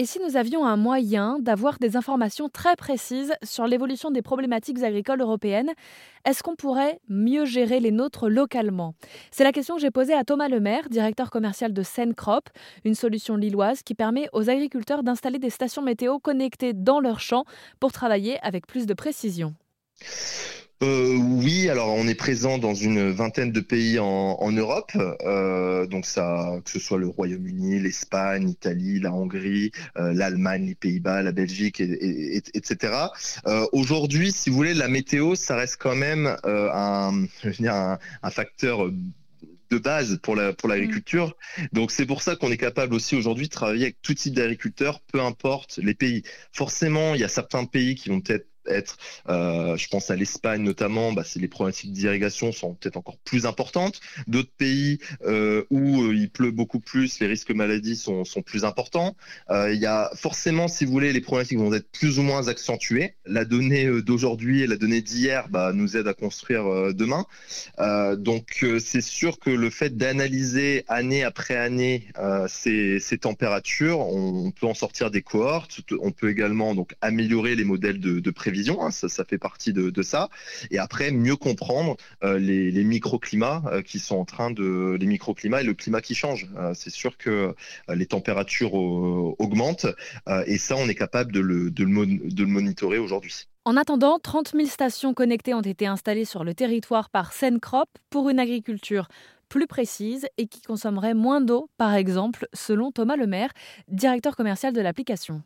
Et si nous avions un moyen d'avoir des informations très précises sur l'évolution des problématiques agricoles européennes, est-ce qu'on pourrait mieux gérer les nôtres localement? C'est la question que j'ai posée à Thomas Lemaire, directeur commercial de Sencrop, une solution lilloise qui permet aux agriculteurs d'installer des stations météo connectées dans leurs champs pour travailler avec plus de précision. Euh, oui, alors on est présent dans une vingtaine de pays en, Europe, euh, donc ça, que ce soit le Royaume-Uni, l'Espagne, l'Italie, la Hongrie, euh, l'Allemagne, les Pays-Bas, la Belgique, etc. Aujourd'hui, si vous voulez, la météo, ça reste quand même un, un, facteur de base pour la pour l'agriculture. Donc c'est pour ça qu'on est capable aussi aujourd'hui de travailler avec tout type d'agriculteurs, peu importe les pays. Forcément, il y a certains pays qui vont peut-être être, euh, je pense à l'Espagne notamment, bah, c'est les problématiques d'irrigation sont peut-être encore plus importantes. D'autres pays euh, où euh, il pleut beaucoup plus, les risques maladies sont, sont plus importants. Il y a forcément, si vous voulez, les problématiques vont être plus ou moins accentuées. La donnée d'aujourd'hui et la donnée d'hier bah, nous aide à construire demain. donc c'est sûr que le fait d'analyser année après année ces, ces, températures, on, peut en sortir des cohortes. On peut également donc améliorer les modèles de, de prévision Hein, ça, fait partie de, ça. Et après, mieux comprendre euh, les, microclimats euh, qui sont en train de, les microclimats et le climat qui change. Euh, c'est sûr que les températures augmentent et ça, on est capable de le, de le, monitorer aujourd'hui. En attendant, 30 000 stations connectées ont été installées sur le territoire par Sencrop pour une agriculture plus précise et qui consommerait moins d'eau, par exemple, selon Thomas Lemaire, directeur commercial de l'application.